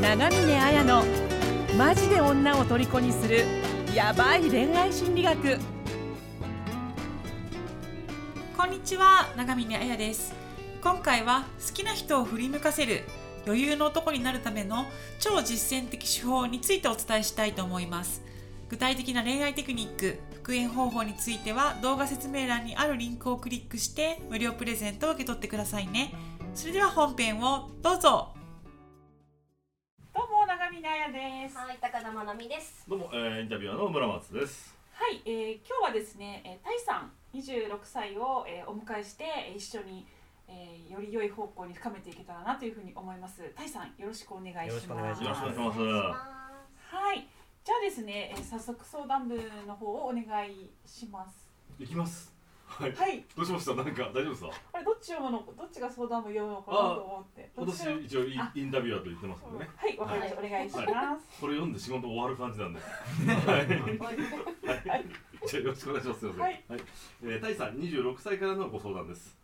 長峰綾のマジで女を虜にするヤバい恋愛心理学。こんにちは長峰彩です。今回は好きな人を振り向かせる余裕の男になるための超実践的手法についてお伝えしたいと思います。具体的な恋愛テクニック復縁方法については動画説明欄にあるリンクをクリックして無料プレゼントを受け取ってくださいね。それでは本編をどうぞ。も長峰彩ですはい、高田真奈美です。どうも、えー、インタビュアーの村松です。はい、えー今日はですね、えー、タイさん26歳を、えーお迎えしてえー一緒に、えーより良い方向に深めていけたらなというふうに思います。タイさんよろしくお願いします。よろしくお願いしよろしくお願いします。はい、じゃあですね、えー早速相談部の方をお願いします。いきます。はい。はい、どうしました？なんか大丈夫ですか？これどっち読むのどっちが相談部読むのかなと思って。どっち私一応インあインタビュアーと言ってますんでね。はい、わかりました。お願いします。これ読んで仕事終わる感じなんで。はい。はい。じゃあよろしくお願いします。すみません。はい。えー、タイさん26歳からのご相談です。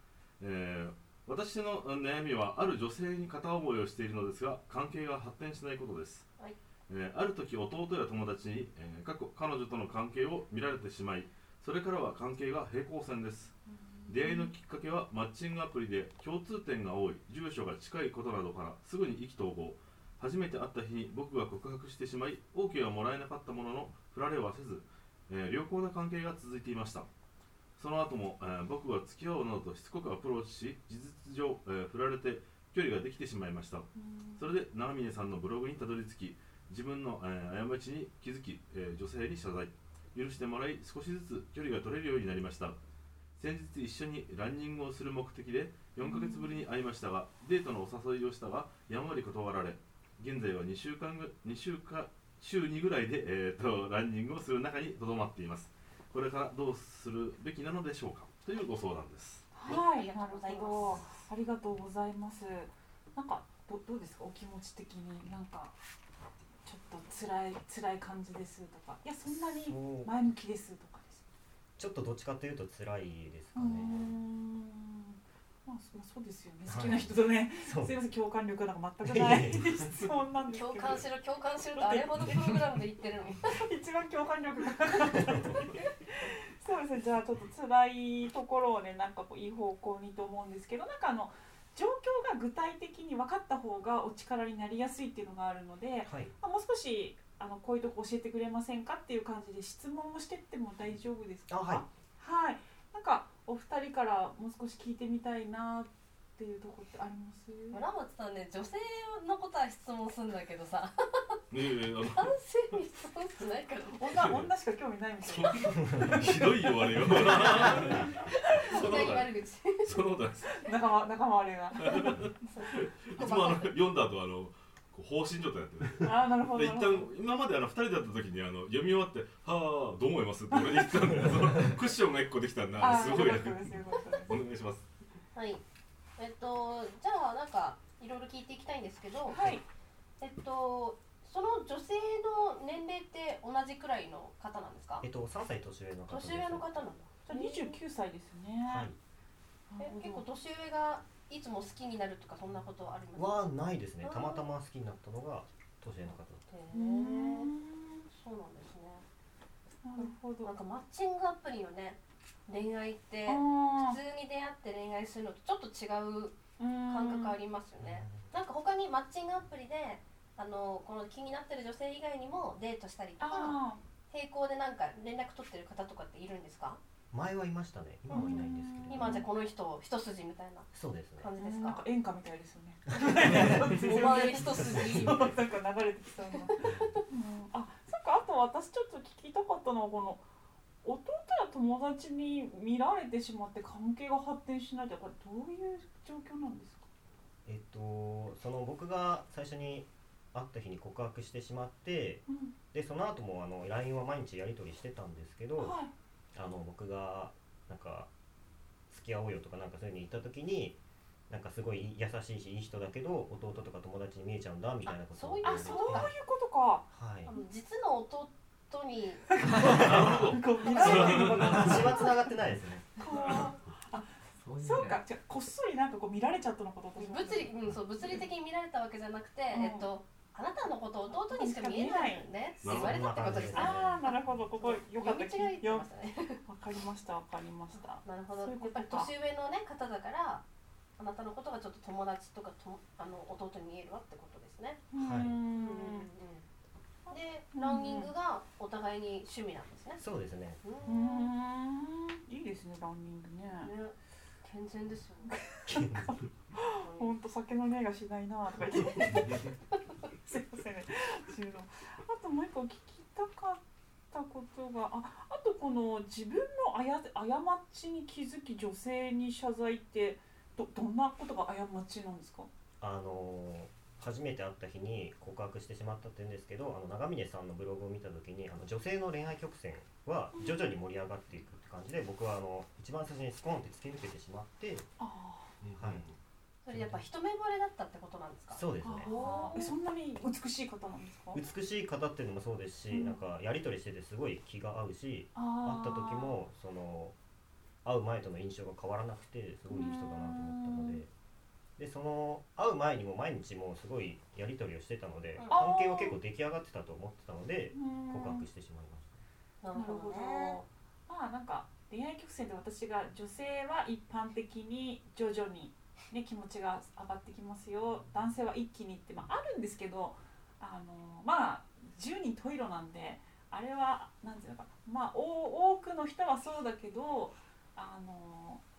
えー私の悩みはある女性に片思いをしているのですが関係が発展しないことです、はいえーある時弟や友達に、えー過去彼女との関係を見られてしまいそれからは関係が平行線です。出会いのきっかけはマッチングアプリで共通点が多い。住所が近いことなどからすぐに意気投合。初めて会った日に僕が告白してしまい OK はもらえなかったものの振られはせず、えー良好な関係が続いていました。その後も、えー僕が付き合おうなどとしつこくアプローチし事実上、えー振られて距離ができてしまいました。それで長峰さんのブログにたどり着き自分の、えー過ちに気づき、えー女性に謝罪許してもらい少しずつ距離が取れるようになりました。先日一緒にランニングをする目的で4ヶ月ぶりに会いましたがデートのお誘いをしたがやんわり断られ現在は2週間ぐ2週間週2ぐらいで、えー、とランニングをする中にとどまっています。これからどうするべきなのでしょうか？というご相談です。はい、ありがとうございなるほどます。ありがとうございます。なんかどどうですか？お気持ち的になんかと辛い辛い感じですとか。いやそんなに前向きですとかです。ちょっとどっちかというと辛いですかね。ん。まあそまあそうですよね。はい。好きな人とね、そう。すいません共感力なんか全くない質問なんですけど。共感しろ、共感しろとあれほどプログラムで言ってるの。に。一番共感力がなかったそうですね。じゃあちょっと辛いところをねなんかこういい方向にと思うんですけどなんかあの状況が具体的に分かった方がお力になりやすいっていうのがあるので、はい。まあ、もう少しあのこういうとこ教えてくれませんかっていう感じで質問をしてっても大丈夫ですか？あはい。はい。なんかお二人からもう少し聞いてみたいなっていうところってあります？村松さんね、女性のことは質問するんだけどさ、えー、あの。男性に質問しないから。女女しか興味ないみたいな。ひどいよあれよ。そんなことない悪口。そんなことないです。仲間仲間割れが。いつもあの読んだ後あのこう放心状態になってる。ああなるほどで一旦今まであの2人だった時にあの読み終わって「はあどう思います?」って言ってたんでクッションが1個できたんでああのすごいお願いします。はい。えっと、じゃあ、なんか、いろいろ聞いていきたいんですけど。はいえっと、その女性の年齢って同じくらいの方なんですか？えっ。と三歳年上の方です。年上の方なんだ。じゃあ29歳ですねはい。え、結構年上がいつも好きになるとか、そんなことはありますか？はないですね。たまたま好きになったのが年上の方だっへうーーんそうなんですね。なるほどなんかマッチングアプリのね恋愛ってあ普通に出会って恋愛するのとちょっと違うー感覚ありりますよた。ね。なんか他にマッチングアプリであのこの気になってる女性以外にもデートしたりとかあ並行でなんか連絡取ってる方とかっているんですか？前はいましたね。今はいないんですけど。今じゃあこの人一筋みたいなそうですね。感じですか？なんか？演歌みたいですよね お前一筋 なんか流れてきそうな、うん、あそっかあと私ちょっと聞きたかったのはこの弟や友達に見られてしまって関係が発展しないってこれどういう状況なんですか？えっとその僕が最初に会った日に告白してしまって、うん。でその後もあの LINE は毎日やり取りしてたんですけど、はい。あの僕がなんか付き合おうよとかなんかそういうふうに言った時になんかすごい優しいしいい人だけど弟とか友達に見えちゃうんだみたいなことをあそういうあそういうことか。はい。あの実の弟に。なるほど。こう見られてるのかな血は繋がってないですね。あそうか。じゃあこっそりなんかこう見られちゃったのかと物理、うん、そう物理的に見られたわけじゃなくて、うん。えっとあなたのことを弟にしか見えないよね。って言われたってことですね。ああなるほど。ここよかった読み違いってました。ねわかりました。わかりましたなるほどやっぱり年上のね方だからあなたのことがちょっと友達とかとあの弟に見えるわってことですね。はい。うーんでランニングがお互いに趣味なんですね。そうですね。うん。いいですねランニングね。ね。健全ですよね。ほんと酒の匂いがしないなとか言って。すいませんねあともう一個聞きたかったことがああとこの自分のあや過ちに気づき女性に謝罪ってどどんなことが過ちなんですか？あの初めて会った日に告白してしまったって言うんですけどあの長峰さんのブログを見た時にあの女性の恋愛曲線は徐々に盛り上がっていくって感じで僕はあの一番最初にスコーンって突き抜けてしまってあはい。それやっぱ一目惚れだったってことなんですか？そうですね。そんなに美しい方なんですか？美しい方っていうのもそうですし、うん。なんかやり取りしててすごい気が合うしあ会った時もその会う前との印象が変わらなくてすごいいい人だなと思ったのででその会う前にも毎日もうすごいやり取りをしてたのでうん。関係は結構出来上がってたと思ってたので告告白してしまいましなるなるほどね。まあなんか恋愛曲線で私が女性は一般的に徐々に、ね、気持ちが上がってきますよ。男性は一気にって、まあ、あるんですけどあのまあ十人十色なんであれはなんていうのかな。まあお多くの人はそうだけどあのまあ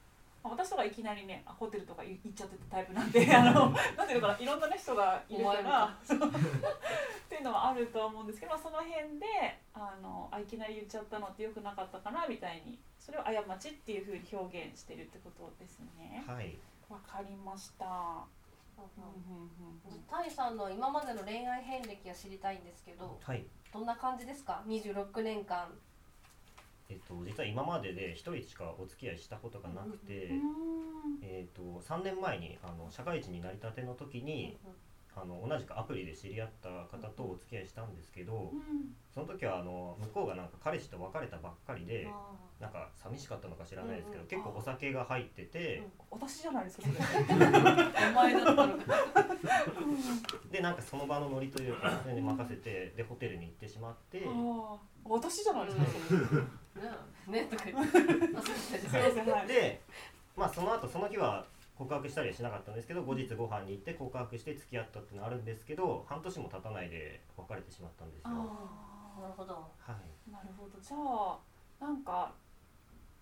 私とかいきなりねホテルとか行っちゃってたタイプなんで あのなんていうのかないろんな、ね、人がいるから っていうのはあるとは思うんですけど、まあ、その辺であのあいきなり言っちゃったのってよくなかったかなみたいにそれを過ちっていうふうに表現してるってことですね。たはい。わかりました。うんうんうんタイさんの今までの恋愛遍歴が知りたいんですけどはい。どんな感じですか？26年間えっと実は今までで一人しかお付き合いしたことがなくて、うん。えっと3年前にあの社会人になりたての時にあの同じくアプリで知り合った方とお付き合いしたんですけどうん。その時はあの向こうがなんか彼氏と別れたばっかりであなんか寂しかったのか知らないですけど、結構お酒が入ってて、私じゃないですかそれ。ー お前だったのか。でなんかその場のノリというかそれに任せてでホテルに行ってしまって、ああ私じゃないですかそれ。ねねとか言って。でまあその後その日は告白したりはしなかったんですけど後日ご飯に行って告白して付き合ったっていうのはあるんですけど半年も経たないで別れてしまったんですよ。あなるほど。はい。あなるほど。じゃあなんか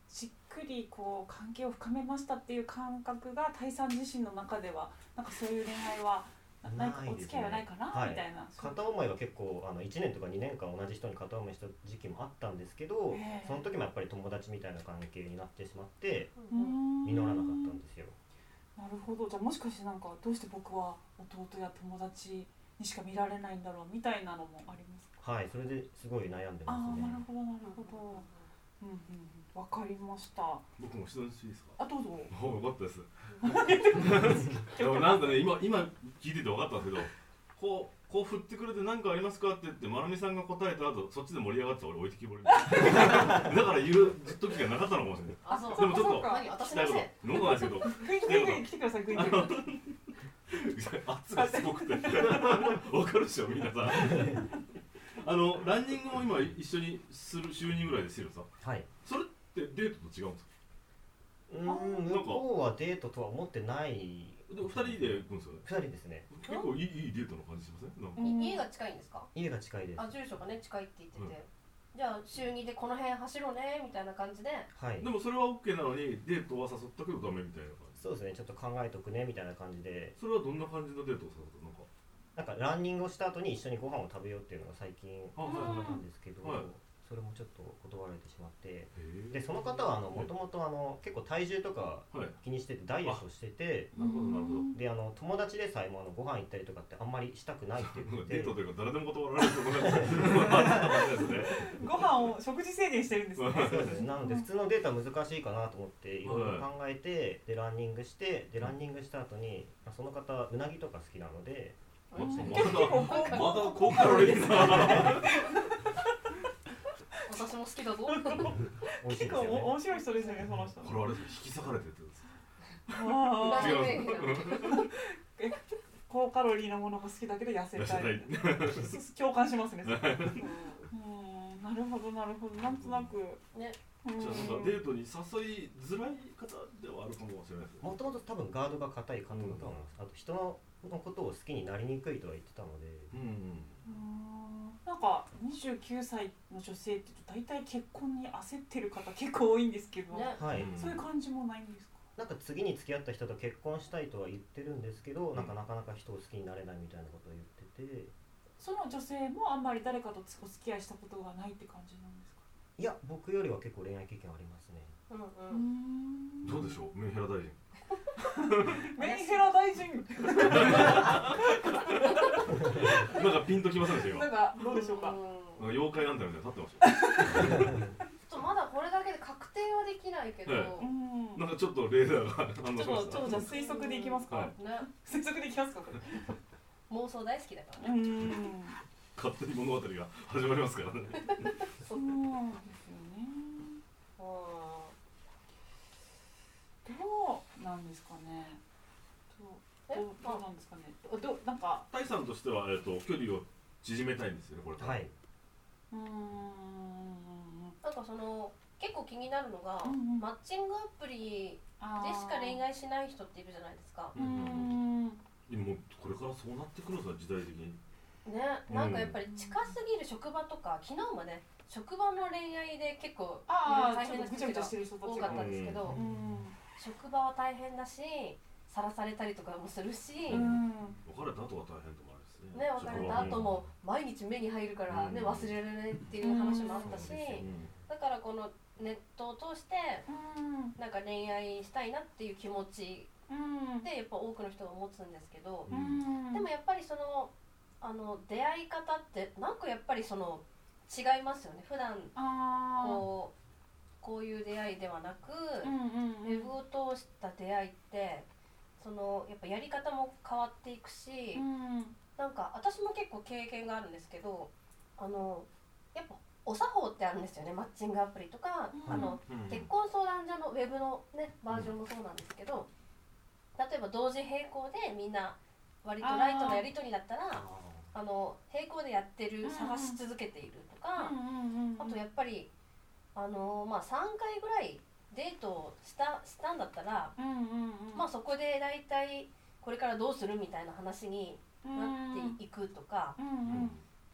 じっくりこう関係を深めましたっていう感覚がタイさん自身の中ではなんかそういう恋愛はなないかないですねお付き合いはないかな、はい。みたいな。片思いは結構あの1年とか2年間同じ人に片思いした時期もあったんですけど、ええその時もやっぱり友達みたいな関係になってしまってうーん。実らなかったんですよ。なるほど。じゃあもしかしてなんかどうして僕は弟や友達にしか見られないんだろうみたいなのもありますか？はいそれですごい悩んでああますね。なるほどなるほど。うんうんうん。わかりました。僕も質問していいですか？あどうぞ。およかったです。でもなんかね今今聞いてて分かったんですけどこうこう振ってくれて何かありますかって言ってまなみさんが答えた後そっちで盛り上がって俺置いてきぼりだ。から言う時がなかったのかもしれない。あそう。でもちょっと聞きたいこないですけど来てください。圧がすごくてわかるでしょ皆さんあの ランニングも今一緒にする週2ぐらいでしてるさ。はい。それってデートと違うんですか？うーん向こうはデートとは思ってないで2人で行くんですよね？2人ですね。結構いいいいデートの感じしません？なんか。家が近いんですか？家が近いです。あ住所がね近いって言ってて、うん。じゃあ週2でこの辺走ろうねみたいな感じで。はい。でもそれは OK なのにデートは誘ったけどダメみたいな感じ？そうですねちょっと考えとくねみたいな感じで。それはどんな感じのデートを誘ったのか。なんかランニングをした後に一緒にご飯を食べようっていうのが最近あはいはいはい。なんですけど、はいそれもちょっと断られてしまってでその方はもともと結構体重とかはい。気にしててダイエットしててなるほどなるほど。であの友達でさえもあのご飯行ったりとかってあんまりしたくないって言ってデートというか誰でも断られると思いますですね。ご飯を食事制限してるんですね。そうですね。なので普通のデートは難しいかなと思っていろいろ考えてでランニングしてでランニングした後にまあその方うなぎとか好きなのでまだまだ高カロリー な私も好きだぞ。結構ですよね面白い人ですよねその人。これあれです引き裂かれてるってあー。違うこうカロリーなものが好きだけど痩せたい。共感しますねうん。なるほどなるほど。なんとなく。ね。うん。じゃあデートに誘いづらい方ではあるかもしれないですね。もともと多分ガードが硬い方だと思います、あと人のことを好きになりにくいとは言ってたので。うんうんなんか29歳の女性って言うと大体結婚に焦ってる方結構多いんですけど、ね。はい、うん。そういう感じもないんですか？なんか次に付き合った人と結婚したいとは言ってるんですけど、なんかなかなか人を好きになれないみたいなことを言ってて。その女性もあんまり誰かとお付き合いしたことがないって感じなんですか？いや僕よりは結構恋愛経験ありますね。うんううんん。どうでしょう？メンヘラ大臣。メンヘラ大臣 なんかピンときませんでした今なんかどうでしょうか？んなんか妖怪なんだよね立ってましたちょっとまだこれだけで確定はできないけど、はいうんなんかちょっとレーダーが反応ちしました。ょっとちょっとじゃあ推測でいきますか、はい。ね。推測でいきますか？これ。妄想大好きだからね、うん。勝手に物語が始まりますからね。そうですよね。うどうなんですかね？どうどうなんですかね。どなんか。タイさんとしては、えっと距離を縮めたいんですよねこれからはい、うーん。んなんかその結構気になるのが、うんうん。マッチングアプリでしか恋愛しない人っているじゃないですか。うーんでもこれからそうなってくるんですよ時代的に。ね。なんかやっぱり近すぎる職場とか昨日もね職場の恋愛で結構ああ大変なちょっとぐちゃぐちゃ人がしてる人たちが。多かったんですけど、うん。職場は大変だしさらされたりとかもするし、うん。別れた後は大変とかあるですね。ね、別れた後も毎日目に入るから、ねうん。忘れられないっていう話もあったし、うん。だからこのネットを通してうん。なんか恋愛したいなっていう気持ちうん。でやっぱ多くの人が持つんですけど、うん。でもやっぱりそのあの出会い方ってなんかやっぱりその違いますよね。普段こうこういう出会いではなく、うんうん。ウェブを通した出会いってそのやっぱやり方も変わっていくし、うん。なんか私も結構経験があるんですけどあのやっぱお作法ってあるんですよねマッチングアプリとか、うん。あのうん結婚相談所のウェブの、ね、バージョンもそうなんですけど例えば同時並行でみんな割とライトなやり取りだったらあの並行でやってるうん探し続けているとか、うんうんあとやっぱりあの、まあ、3回ぐらいデートをしたしたんだったら、うんうんうん。まあ、そこで大体これからどうするみたいな話になっていくとか、うんうん。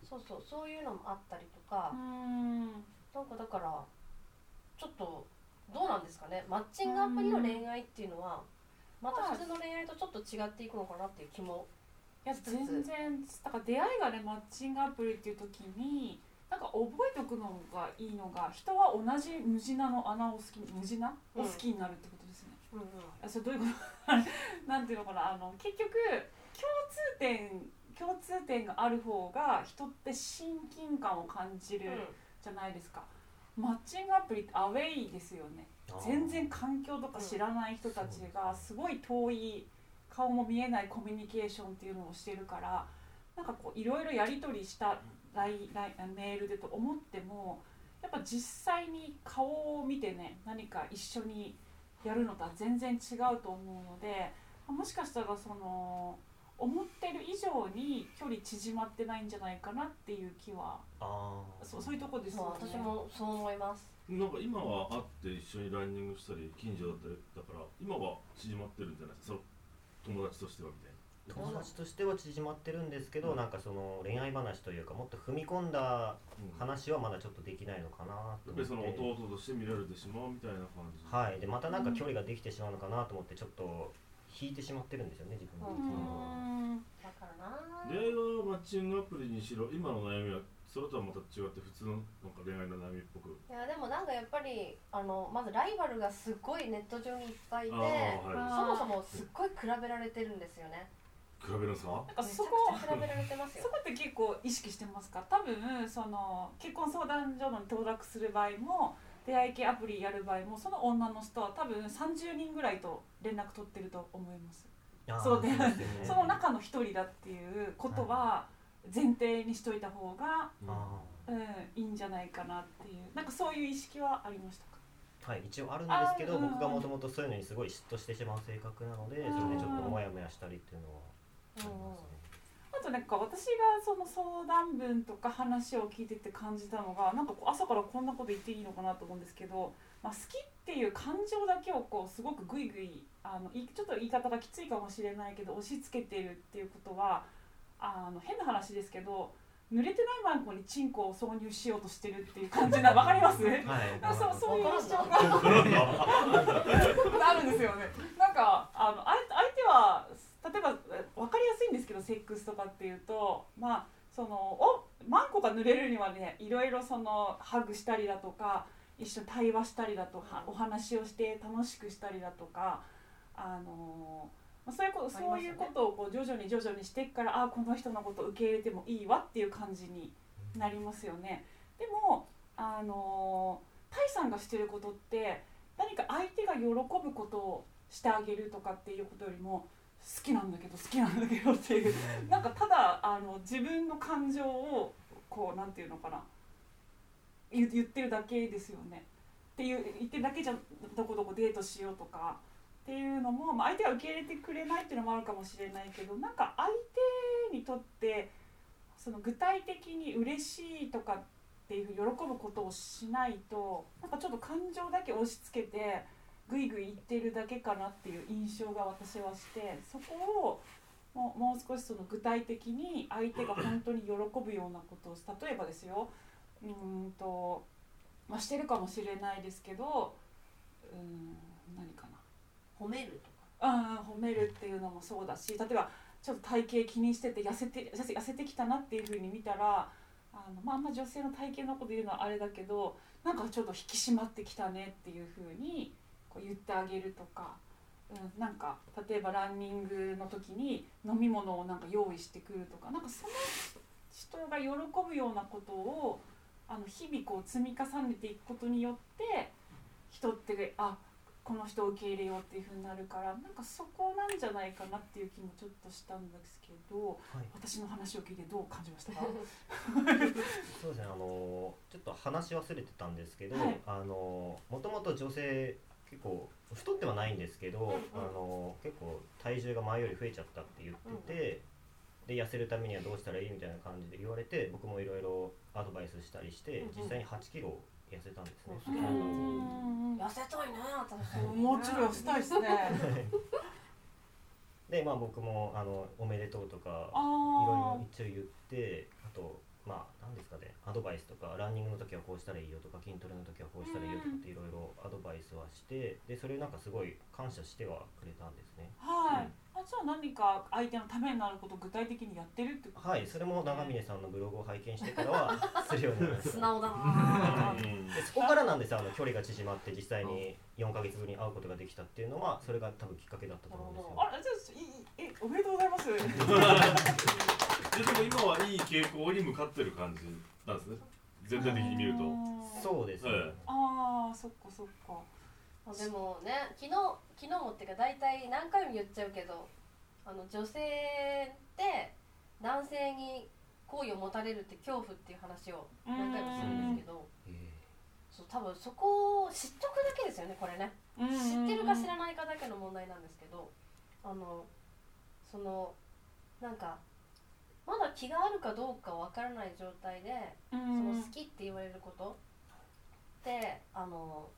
そうそうそういうのもあったりとか。う、ん。なんかだからちょっとどうなんですかね。マッチングアプリの恋愛っていうのはまた普通の恋愛とちょっと違っていくのかなっていう気もいや全然だから出会いがねマッチングアプリっていう時になんか覚えておくのがいいのが人は同じムジナの穴を好きムジナを好きになるってことですね、うんうん。あそれどういうこと？なんていうのかな？あの結局共通点共通点がある方が人って親近感を感じるじゃないですか、マッチングアプリってアウェイですよね。全然環境とか知らない人たちがすごい遠い顔も見えないコミュニケーションっていうのをしてるからなんかこういろいろやり取りしたライライメールでと思ってもやっぱ実際に顔を見てね何か一緒にやるのとは全然違うと思うのでもしかしたらその思ってる以上に距離縮まってないんじゃないかなっていう気はあーそうそういうとこですよね。まあ私もそう思いますなんか今は会って一緒にランニングしたり近所だったりだから今は縮まってるんじゃないですかその友達としてはみたい友達としては縮まってるんですけど、うん。なんかその恋愛話というかもっと踏み込んだ話はまだちょっとできないのかなとやっぱりその弟として見られてしまうみたいな感じ。はい。でまたなんか距離ができてしまうのかなと思ってちょっと引いてしまってるんですよね自分う的にはんだからな。恋愛はマッチングアプリにしろ今の悩みはそれとはまた違って普通のなんか恋愛の悩みっぽく。いやでもなんかやっぱりあのまずライバルがすっごいネット上にいっぱいいてはそもそもすっごい比べられてるんですよね。い比べるんですか？なんかめちそこゃくちゃ比べられてますよ。そこって結構意識してますか？多分その結婚相談所に登録する場合も出会い系アプリやる場合もその女の人は多分30人ぐらいと連絡取ってると思います、そうでね。その中の一人だっていうことは前提にしといた方が、あうん、いいんじゃないかなっていう。なんかそういう意識はありましたか？ーはい一応あるんですけど僕がもともとそういうのにすごい嫉妬してしまう性格なのでそれでちょっとモヤモヤしたりっていうのはありますねあとなんか私がその相談文とか話を聞いてて感じたのがなんかこう朝からこんなこと言っていいのかなと思うんですけど、まあ、好きっていう感情だけをこうすごくグイグイあのいちょっと言い方がきついかもしれないけど押し付けてるっていうことはあの変な話ですけど濡れてないマンコにチンコを挿入しようとしてるっていう感じなわかります？はいあそうそういうわ印象があるんですよね。なんかあのあい相手は例えばえわかりやすいんですけどセックスとかっていうとまあそのおマンコが濡れるにはねいろいろそのハグしたりだとか一緒に対話したりだとかお話をして楽しくしたりだとかあのまあそういうことそういうことをこう徐々に徐々にしていくからあこの人のことを受け入れてもいいわっていう感じになりますよね。でもあのタイさんがしてることって何か相手が喜ぶことをしてあげるとかっていうことよりも好きなんだけど好きなんだけどっていうなんかただあの自分の感情をこうなんていうのかな言言ってるだけですよね。っていう言ってるだけじゃどこどこデートしようとかっていうのも、まあ、相手が受け入れてくれないっていうのもあるかもしれないけどなんか相手にとってその具体的に嬉しいとかっていうふうに喜ぶことをしないとなんかちょっと感情だけ押し付けてぐいぐい言ってるだけかなっていう印象が私はしてそこをもうもう少しその具体的に相手が本当に喜ぶようなことをし例えばですようーんと、まあ、してるかもしれないですけどうーん何かな。褒めるとか。うん褒めるっていうのもそうだし例えばちょっと体型気にしてて痩せて痩せ痩せてきたなっていうふうに見たらあの、まあ、あんま女性の体型のこと言うのはあれだけどなんかちょっと引き締まってきたねっていうふうにこう言ってあげるとか、うん、なんか例えばランニングの時に飲み物をなんか用意してくるとかなんかその人が喜ぶようなことをあの日々こう積み重ねていくことによって人ってあこの人を受け入れようっていうふうになるからなんかそこなんじゃないかなっていう気もちょっとしたんですけどはい。私の話を聞いてどう感じましたか？そうですねあのちょっと話し忘れてたんですけど、はい。あのもともと女性結構太ってはないんですけど、んうん。あの結構体重が前より増えちゃったって言ってて、で痩せるためにはどうしたらいいみたいな感じで言われて僕もいろいろアドバイスしたりして、うんうん。実際に8キロ痩せたんですね。う。んうん。痩せたいね私。もちろんしたいですね。でまあ僕もあのおめでとうとかいろいあろ一応言ってあとアドバイスとかランニングの時はこうしたらいいよとか筋トレの時はこうしたらいいよとかっていろいろアドバイスはしてでそれなんかすごい感謝してはくれたんですね。あはい。あじゃあ何か相手のためになることを具体的にやってるってこと？はいそれも長峰さんのブログを拝見してからは するようになりました。素直だなうん。でそこからなんですよあの距離が縮まって実際に4ヶ月ぶりに会うことができたっていうのはそれが多分きっかけだったと思うんですよ。あれじゃあいいえおめでとうございます。ででも今はいい傾向に向かってる感じなんですね。全体的に見ると。そうですね、えああそっかそっか。あでもね昨日昨日もっていうか大体何回も言っちゃうけどあの女性って男性に好意を持たれるって恐怖っていう話を何回もするんですけどえそう多分そこを知っとくだけですよねこれね。知ってるか知らないかだけの問題なんですけどあのそのなんかまだ気があるかどうかわからない状態でそその好きって言われること。ってあの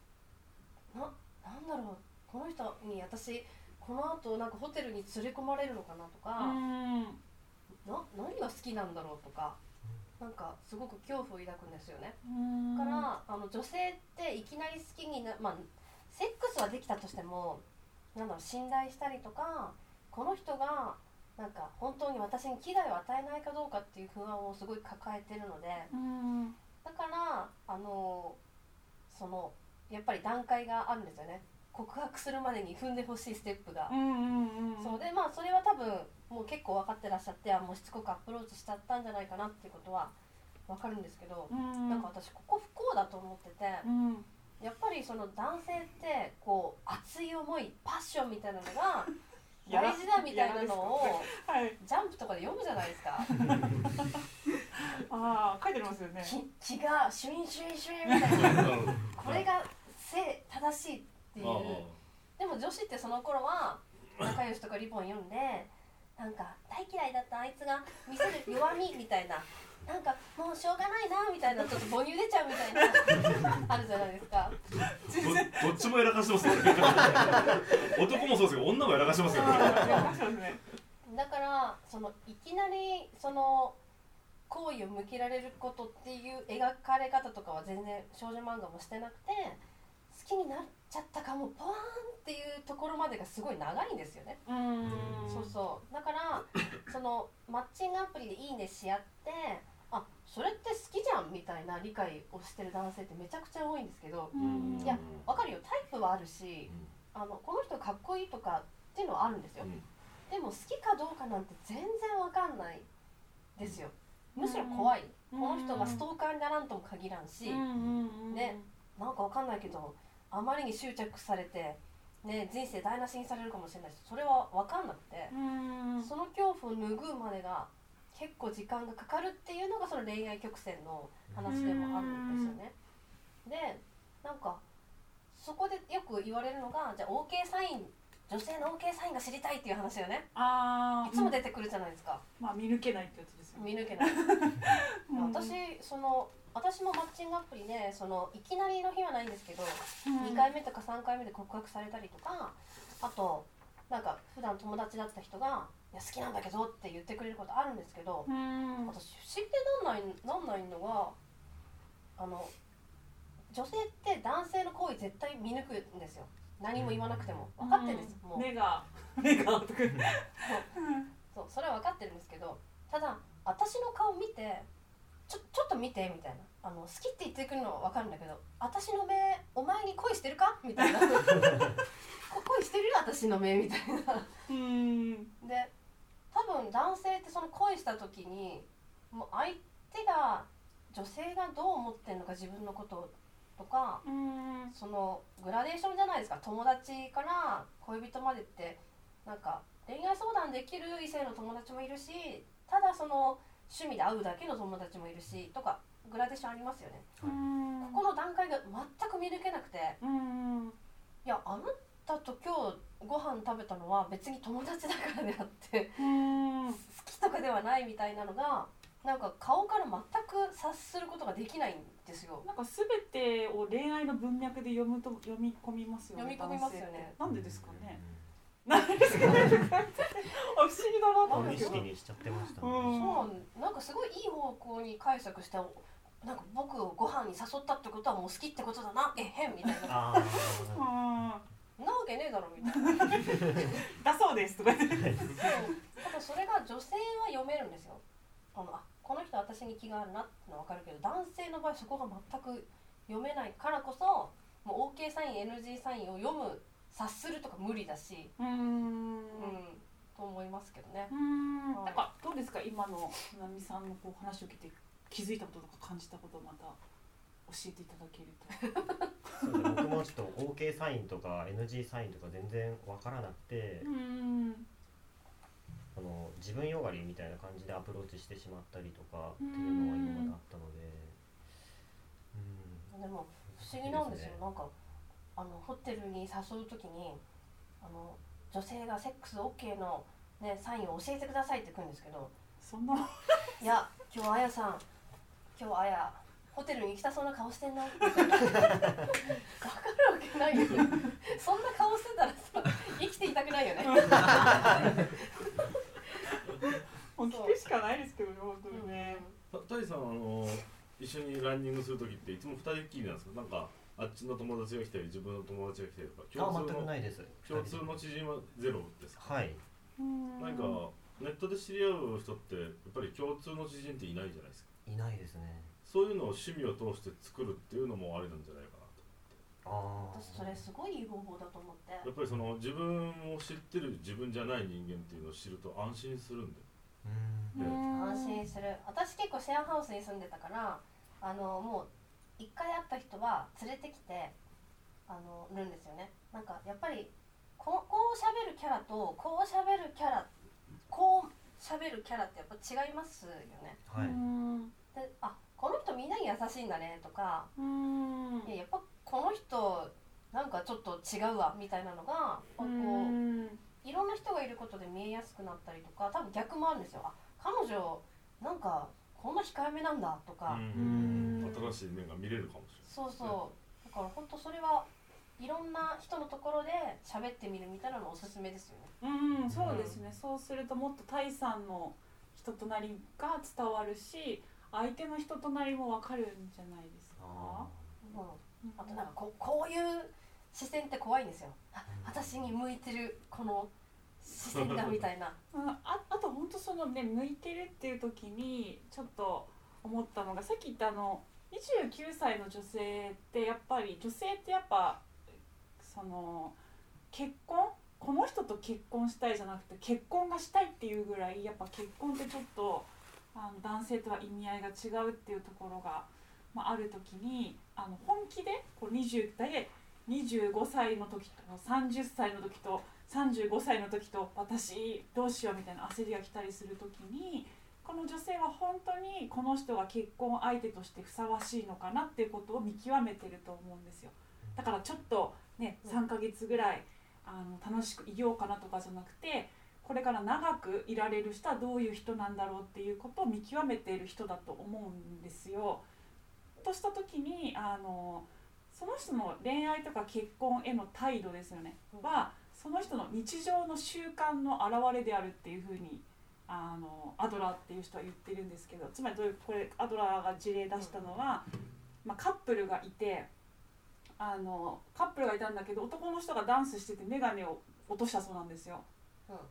ななんだろう。この人に私この後なんかホテルに連れ込まれるのかなとか、うん。な何が好きなんだろうとかなんかすごく恐怖を抱くんですよね。からあの女性っていきなり好きになまあセックスはできたとしてもなんだろう信頼したりとかこの人がなんか本当に私に危害を与えないかどうかっていう不安をすごい抱えてるのでうん。だからあのそのやっぱり段階があるんですよね。告白するまでに踏んでほしいステップが。そうでまあそれは多分もう結構分かってらっしゃってあもうしつこくアプローチしちゃったんじゃないかなっていうことは分かるんですけど、うん。なんか私ここ不幸だと思ってて、うん。やっぱりその男性ってこう熱い思いパッションみたいなのが 大事だみたいなのをはい。ジャンプとかで読むじゃないですか。ああ書いてありますよね。き気がシュインシュインシュインみたいな。これが正正しいっていう。でも女子ってその頃は仲良しとかリボン読んでなんか大嫌いだったあいつが見せる弱みみたいななんかもうしょうがないなみたいなちょっと母乳出ちゃうみたいな あるじゃないですか。どどっちもやらかしてますよね男もそうですけど女もやらかしてますよねだからそのいきなりその好意を向けられることっていう描かれ方とかは全然少女漫画もしてなくて好きになっちゃったかもポワーンっていうところまでがすごい長いんですよね。うん。そうそう。だからそのマッチングアプリで「いいね」し合ってあそれって好きじゃんみたいな理解をしてる男性ってめちゃくちゃ多いんですけどうん。いやわかるよ。タイプはあるしあのこの人かっこいいとかっていうのはあるんですよ。うん。でも好きかどうかなんて全然わかんないですよ。むしろ怖い。この人がストーカーにならんとも限らんし。ねなんかわかんないけどあまりに執着されてね人生台無しにされるかもしれないしそれはわかんなくて。うん。その恐怖を拭うまでが結構時間がかかるっていうのがその恋愛曲線の話でもあるんですよね。でなんかそこでよく言われるのがじゃあ OK サイン女性の OK サインが知りたいっていう話よね。ああいつも出てくるじゃないですか。まあ見抜けないってやつですよね。見抜けない。うん。私その私もマッチングアプリでそのいきなりの日はないんですけどうん。2回目とか3回目で告白されたりとかあとなんか普段友達だった人が「いや好きなんだけど」って言ってくれることあるんですけどうん。私不思議でなんないなんないのがあの女性って男性の行為絶対見抜くんですよ。何も言わなくても。分かってるんです、もう。目が 目がとか。そう。それは分かってるんですけどただ私の顔見てちょちょっと見てみたいな。あの好きって言ってくるのは分かるんだけど私の目お前に恋してるか？みたいな。こ恋してるよ私の目みたいな。うん。で多分男性ってその恋した時にもう相手が女性がどう思ってるのか自分のこととかうん。そのグラデーションじゃないですか。友達から恋人までって。なんか恋愛相談できる異性の友達もいるしただその趣味で会うだけの友達もいるしとかグラデーションありますよね。うん。ここの段階が全く見抜けなくて。うん。いやあなたと今日ご飯食べたのは別に友達だからであってうん好きとかではないみたいなのがなんか顔から全く察することができないんですよなんかすべてを恋愛の文脈で読むと読み込みますよね。読み込みますよねなんでですかね。なんでですかね。不思議だなと思って。識にしちゃってましたね、うんそうなんかすごいいい方向に解釈してなんか僕をご飯に誘ったってことはもう好きってことだなえへんみたいな。なわけねえだろみたいな。だそうですとか言って。そう。ただそれが女性は読めるんですよ。あのあこの人私に気があるなってのは分かるけど男性の場合そこが全く読めないからこそもう OK サイン NG サインを読む察するとか無理だし。うん。うん。と思いますけどね。なんかどうですか？今のなみさんのこう話を聞いて気づいたこととか感じたことをまた教えていただけると。そうですね僕もちょっと OK サインとか NG サインとか全然わからなくて、うん。あの自分よがりみたいな感じでアプローチしてしまったりとかっていうのは今まであったのでうんでも不思議なんですよねなんかあのホテルに誘う時にあの女性がセックス OK の、ね、サインを教えてくださいって来るんですけどそんな。いや今日あやさん今日あやホテルに行きたそうな顔してんな。みたいな分かるわけないよ。ねそんな顔してたらさ生きていたくないよね。もう聞くしかないですけどね本当にね。たタイさんあの一緒にランニングする時っていつも二人っきりなんですか？なんかあっちの友達が来たり自分の友達が来たりとか共通のくないです。共通の知人はゼロですか？はい。うん。何かネットで知り合う人ってやっぱり共通の知人っていないじゃないですか。いないですねそういうのを趣味を通して作るっていうのもありなんじゃないかなと。ああ私それすごいいい方法だと思ってやっぱりその自分を知ってる自分じゃない人間っていうのを知ると安心するんで。うん。うん。安心する。私結構シェアハウスに住んでたからあのもう一回会った人は連れてきてあのるんですよね。なんかやっぱりこうこう喋るキャラとこう喋るキャラこう喋るキャラってやっぱ違いますよね。はい、うん。であこの人みんなに優しいんだねとかうんいややっぱこの人なんかちょっと違うわみたいなのがこううん。いろんな人がいることで見えやすくなったりとか多分逆もあるんですよ。あ彼女なんかこんな控えめなんだとか、うん。新しい面が見れるかもしそうそう。だから本当それはいろんな人のところで喋ってみるみたいなのおすすめですよね。うん。そうですね、そうするともっとタイさんの人となりが伝わるし相手の人となりもわかるんじゃないですか？あうん。あとなんかこうこういう視線って怖いんですよ。あ私に向いてるこの視線だみたいな。う んああと本当そのね向いてるっていう時にちょっと思ったのがさっき言ったあの29歳の女性ってやっぱり女性ってやっぱその結婚？この人と結婚したいじゃなくて結婚がしたいっていうぐらいやっぱ結婚ってちょっとあの男性とは意味合いが違うっていうところが、まあ、ある時にあの本気でこう20代25歳の時と30歳の時と35歳の時と私どうしようみたいな焦りが来たりする時にこの女性は本当にこの人が結婚相手としてふさわしいのかなっていうことを見極めてると思うんですよ。だからちょっとね3ヶ月ぐらいあの楽しくいようかなとかじゃなくてこれから長くいられる人はどういう人なんだろうっていうことを見極めている人だと思うんですよ。とした時にあのその人の恋愛とか結婚への態度ですよね、はその人の日常の習慣の表れであるっていうふうにあのアドラーっていう人は言ってるんですけどつまりどういうこれアドラーが事例出したのは、まあ、カップルがいてあのカップルがいたんだけど男の人がダンスしてて眼鏡を落としたそうなんですよ、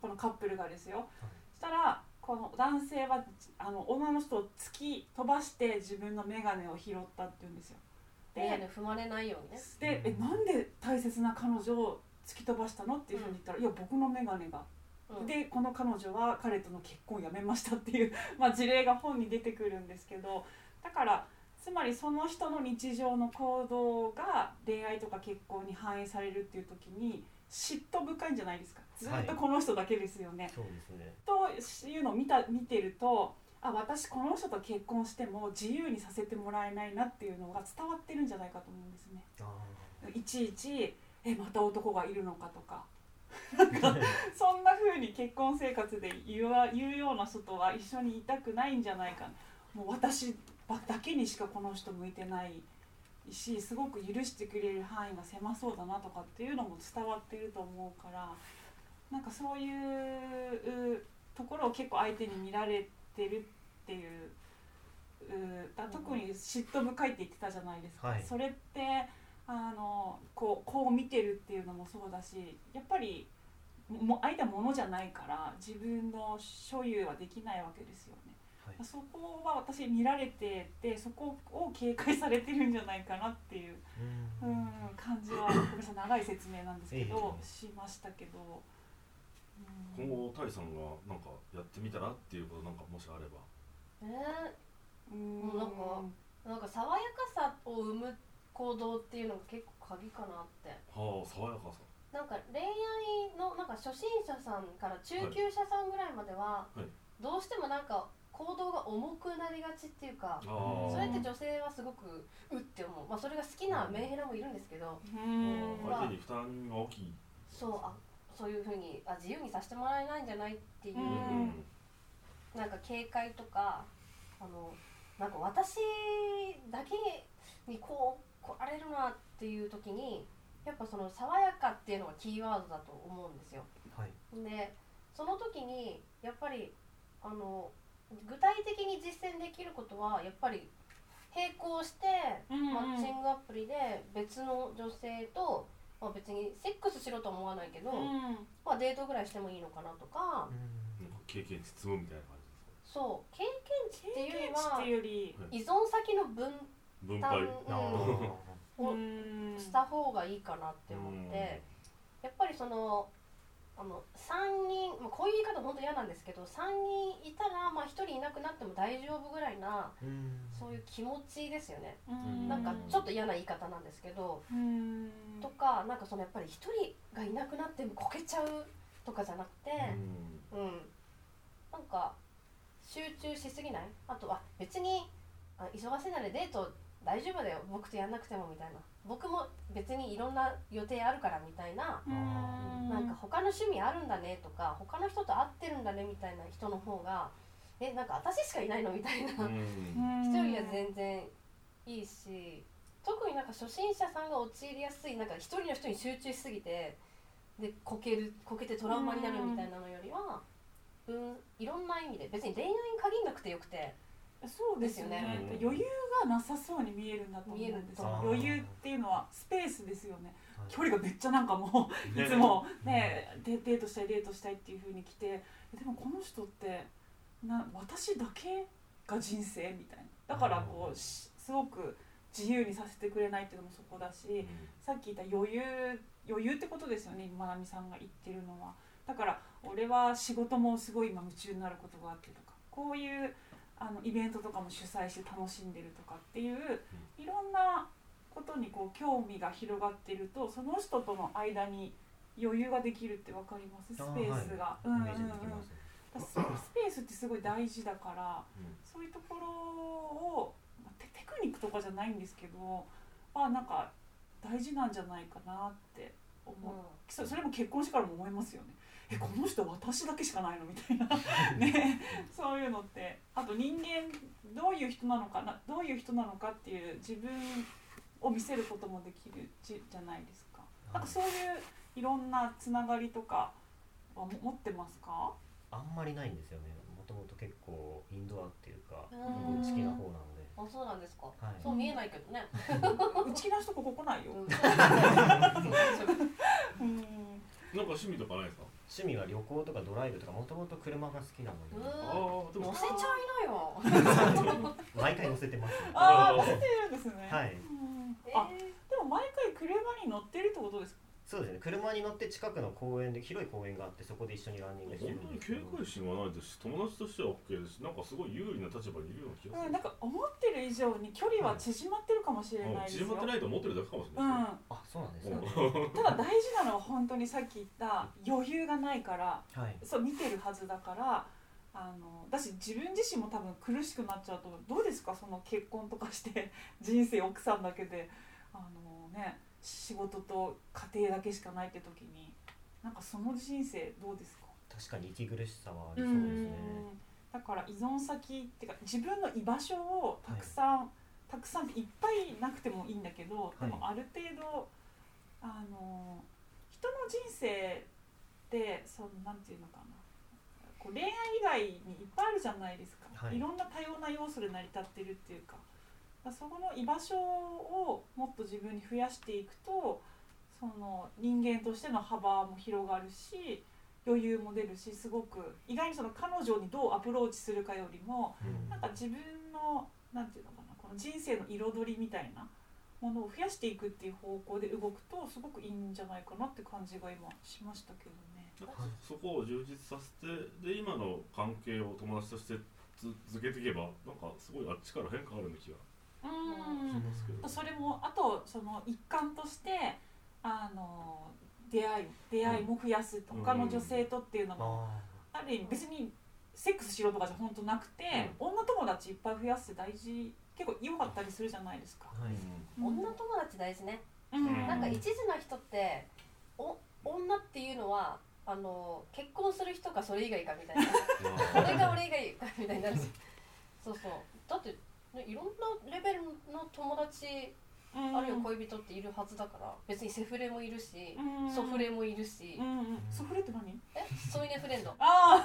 このカップルがですよ。そしたらこの男性はあの女の人を突き飛ばして自分の眼鏡を拾ったって言うんですよ。眼鏡踏まれないようにね。でえなんで大切な彼女を突き飛ばしたのっていうふうに言ったら、いや僕の眼鏡が、うん。でこの彼女は彼との結婚をやめましたっていう、まあ、事例が本に出てくるんですけどだからつまりその人の日常の行動が恋愛とか結婚に反映されるっていう時に嫉妬深いんじゃないですか。ずっとこの人だけですよね。そうですね。というのを見た見てるとあ私この人と結婚しても自由にさせてもらえないなっていうのが伝わってるんじゃないかと思うんですね。あいちいちえまた男がいるのかとか。なんかそんな風に結婚生活で言わ言うような人とは一緒にいたくないんじゃないか。もう私だけにしかこの人向いてないしすごく許してくれる範囲が狭そうだなとかっていうのも伝わっていると思うからなんかそういううところを結構相手に見られてるっていううだ特に嫉妬深いって言ってたじゃないですか、はい。それってあのこうこう見てるっていうのもそうだしやっぱりも相手は物じゃないから自分の所有はできないわけですよ。ね。はい。そこは私見られててそこを警戒されてるんじゃないかなっていう、ううんん、感じはごめんなさい長い説明なんですけどえしましたけど。今後タイさんがなんかやってみたらっていうことなんかもしあれば。ねうん。もうなんかなんか爽やかさを生む行動っていうのが結構鍵かなって。はあ爽やかさ。なんか恋愛のなんか初心者さんから中級者さんぐらいまでは、はい。どうしてもなんか行動が重くなりがちっていうかそれって女性はすごくうって思う、まあ、それが好きなメンヘラもいるんですけど。相手に負担が大きい。そうあそういうふうにあ自由にさせてもらえないんじゃないっていう、うん。なんか警戒とかあのなんか私だけにこう来られるなっていう時にやっぱその爽やかっていうのがキーワードだと思うんですよ。はい。でその時にやっぱりあの具体的に実践できることはやっぱり並行してうんうん。マッチングアプリで別の女性と、まあ、別にセックスしろとは思わないけど、うん。まあ、デートぐらいしてもいいのかなとか、なんか経験値積むみたいな感そう。経験値っていうより経験値ってはいうより依存先の分じですか分担配うんをうん。した方がいいかなって思って、やっぱりそのあの3人、まあ、こういう言い方本当嫌なんですけど3人いたら、まあ、1人いなくなっても大丈夫ぐらいなうん。そういう気持ちですよね、うん。なんかちょっと嫌な言い方なんですけど、うん。とかなんかそのやっぱり1人がいなくなってもこけちゃうとかじゃなくて、うん。うん、なんか集中しすぎない？あとは別にあ忙しいならデート大丈夫だよ。僕とやんなくてもみたいな。僕も別にいろんな予定あるからみたいな、うん。なんか他の趣味あるんだねとか他の人と会ってるんだねみたいな人の方がえなんか私しかいないのみたいな、人は全然いいし特になんか初心者さんが陥りやすいなんか一人の人に集中しすぎてでこけるこけてトラウマになるみたいなのよりは、うん、いろんな意味で。別に恋愛に限らなくてよくてそうですよね。ですよね余裕がなさそうに見えるんだと思うんです見えるんですよ。よ余裕っていうのはスペースですよね。はい。距離がめっちゃなんかもう いつもね。デデートしたいデートしたいっていう風に来てでもこの人ってな私だけが人生みたいな。だからこうしすごく自由にさせてくれないっていうのもそこだしさっき言った余裕余裕ってことですよね。今まなみさんが言ってるのは。だから俺は仕事もすごい今夢中になることがあってとかこういうあのイベントとかも主催して楽しんでるとかっていういろんなことにこう興味が広がってるとその人との間に余裕ができるって分かります？スペースが。スペースってすごい大事だからそういうところを、まあテテクニックとかじゃないんですけどあなんか大事なんじゃないかなって思う、そそれも結婚してからも思いますよねえこの人私だけしかないの？みたいな。ね。そういうのって。あと人間どういう人なのかな？どういう人なのかっていう自分を見せることもできるじじゃないですか。なんかそういういろんなつながりとかはも持ってますか？あんまりないんですよね。もともと結構インドアっていうかうん。内気な方なので。あそうなんですか、はい。そう見えないけどね、内気な人ここ来ないよ。うん なんか趣味とかないですか？趣味は旅行とかドライブとかもともと車が好きなのでうあん。あでも乗せちゃいなよ。毎回乗せてますああ乗せてるんですね、はい。うん。えあでも毎回車に乗ってるってことですか？そうですね。車に乗って近くの公園で広い公園があってそこで一緒にランニングしてる本当にんですけど。警戒心はないですし友達としては OK です。しなんかすごい有利な立場にいるような気がする。うん、なんか思ってる以上に距離は縮まってるかもしれないですよ、縮まってないと思ってるだけかもしれうないん、あそうなんですね。うん。ただ大事なのは本当にさっき言った余裕がないからはい。そう見てるはずだからあのだし自分自身も多分苦しくなっちゃうとどうですか？その結婚とかして人生奥さんだけで。あのね仕事と家庭だけしかないって時になんかその人生どうですか？確かに息苦しさはありそうですね。だから依存先っていうか自分の居場所をたくさん、たくさんいっぱいなくてもいいんだけど、でもある程度あの人の人生ってそのなんていうのかな。こう恋愛以外にいっぱいあるじゃないですか、はい。い、ろんな多様な要素で成り立ってるっていうかそこの居場所をもっと自分に増やしていくとその人間としての幅も広がるし余裕も出るしすごく意外にその彼女にどうアプローチするかよりもうん。なんか自分のなんていうのかなこの人生の彩りみたいなものを増やしていくっていう方向で動くとすごくいいんじゃないかなって感じが今しましたけどね。そこを充実させてで今の関係を友達として続けていけばなんかすごいあっちから変化があるような気がうん。それもあとその一環としてあの出会い出会いも増やすうん。他の女性とっていうのもあある意味別にセックスしろとかじゃ本当なくて、女友達いっぱい増やすって大事結構良かったりするじゃないですか。ーはい。女友達大事ね、うん。うん。なんか一途な人ってお女っていうのはあの結婚する人かそれ以外かみたいな。俺が俺以外かみたいになるし。そうそう。だって、ね、いろんなレベルの友達うん。あるいは恋人っているはずだから別にセフレもいるしうん。ソフレもいるし。うん。うん。ソフレって何？え？ソイネフレンド。あ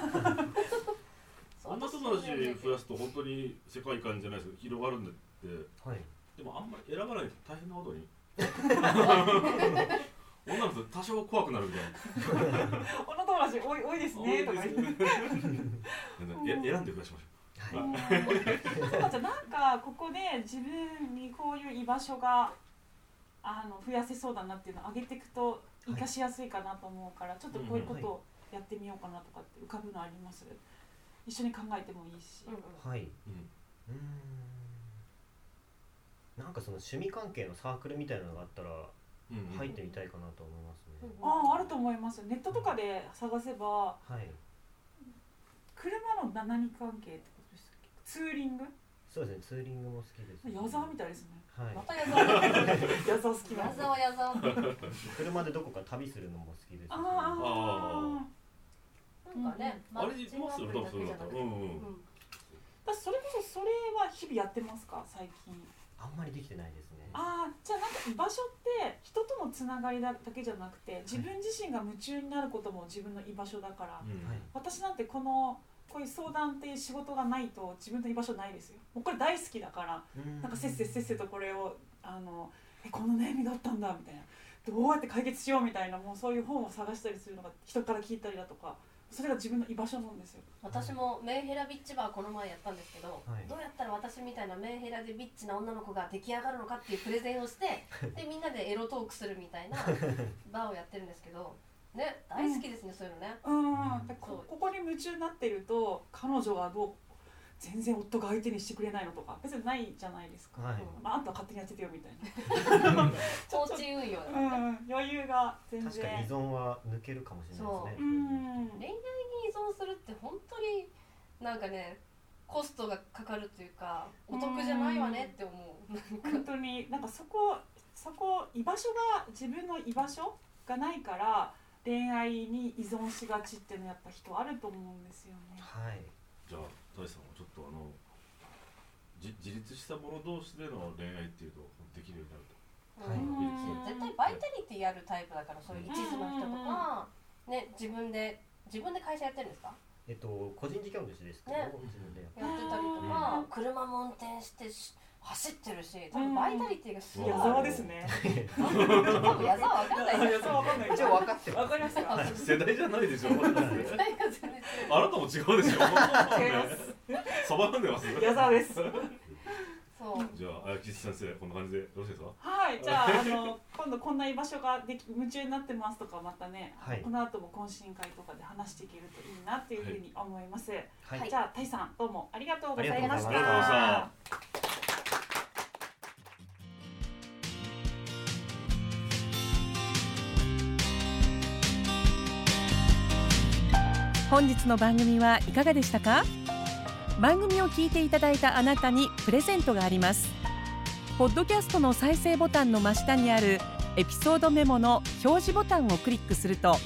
あそう女友達増やすと本当に世界観じゃないですけど広がるんだって。はい。でもあんまり選ばない。と大変なことに。女の子多少怖くなるみたいな。女友達多い多いですねとか言って。え選んでくださいましょう。んそうかじゃあなんかここで自分にこういう居場所があの増やせそうだなっていうのを上げていくと活かしやすいかなと思うから、ちょっとこういうことをやってみようかなとかって浮かぶのあります？一緒に考えてもいいし、うんうんはい、う、うん。うーん。なんかその趣味関係のサークルみたいなのがあったらうんうん。入ってみたいかなと思いますね、あああると思います。ネットとかで探せばはい。車のな何関係ってことでしたっけツーリング？そうですねツーリングも好きです、矢沢みたいですね。はい。また矢沢。矢沢好きな。矢沢矢沢。車でどこか旅するのも好きですしああなんかね、あれいますよ多分それだったらう。んうん。うん。だそれこそそれは日々やってますか？最近。あんまりできてないですね。ああじゃあなんか居場所って人とのつながりだけじゃなくて自分自身が夢中になることも自分の居場所だから、うん。はい。私なんてこのこういう相談っていう仕事がないと自分の居場所ないですよ。もうこれ大好きだからなんかせっせせっせとこれをあのえこの悩みがあったんだみたいなどうやって解決しようみたいなもうそういう本を探したりするのが人から聞いたりだとかそれが自分の居場所なんですよ私もメンヘラビッチバーこの前やったんですけど、はいどうやったら私みたいなメンヘラでビッチな女の子が出来上がるのかっていうプレゼンをしてでみんなでエロトークするみたいなバーをやってるんですけどね大好きですね、そういうのね。うん。こここに夢中になってると彼女がどう全然夫が相手にしてくれないのとか別にないじゃないですか、はい。まあ、あんたは勝手にやっててよみたいな、放置運用だうからね、ん、余裕が全確かに依然存は抜けるかもしれないですね。うん。恋愛に依存するって本当になんかねコストがかかるというかお得じゃないわねって思う。なんか。本当に。なんかそこそこ居場所が自分の居場所がないから恋愛に依存しがちっていうのはやっぱ人あると思うんですよね。はい。じゃあ大さんはちょっとあのじ自立した者同士での恋愛っていうとできるようになると。はい。うん。絶対バイタリティあるタイプだからそういう一途な人とか、ね、自分で自分で会社やってるんですか？えっと個人事業主ですけど、ね。自分でやってたりとか。車も運転してし走ってるし多分バイタリティがすごい矢沢ですね。多分矢沢わかんない。矢沢わかんない。一応分かってわかりました。世代じゃないでしょ世代が全然違うあなたも違うでしょ。違います。そば飲んでます。矢沢です。そう。じゃああやき先生こんな感じでよろしいですか？はい、じゃああの今度こんな居場所ができ夢中になってますとかまたね、はい。この後も懇親会とかで話していけるといいなっていうふうに思います。はい。じゃあタイさんどうもありがとうございました。本日の番組はいかがでしたか？番組を聞いていただいたあなたにプレゼントがあります。ポッドキャストの再生ボタンの真下にあるエピソードメモの表示ボタンをクリックすると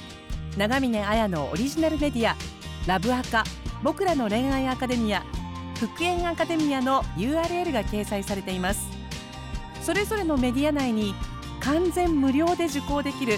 長峰綾のオリジナルメディアラブアカ僕らの恋愛アカデミア復縁アカデミアの URL が掲載されています。それぞれのメディア内に完全無料で受講できる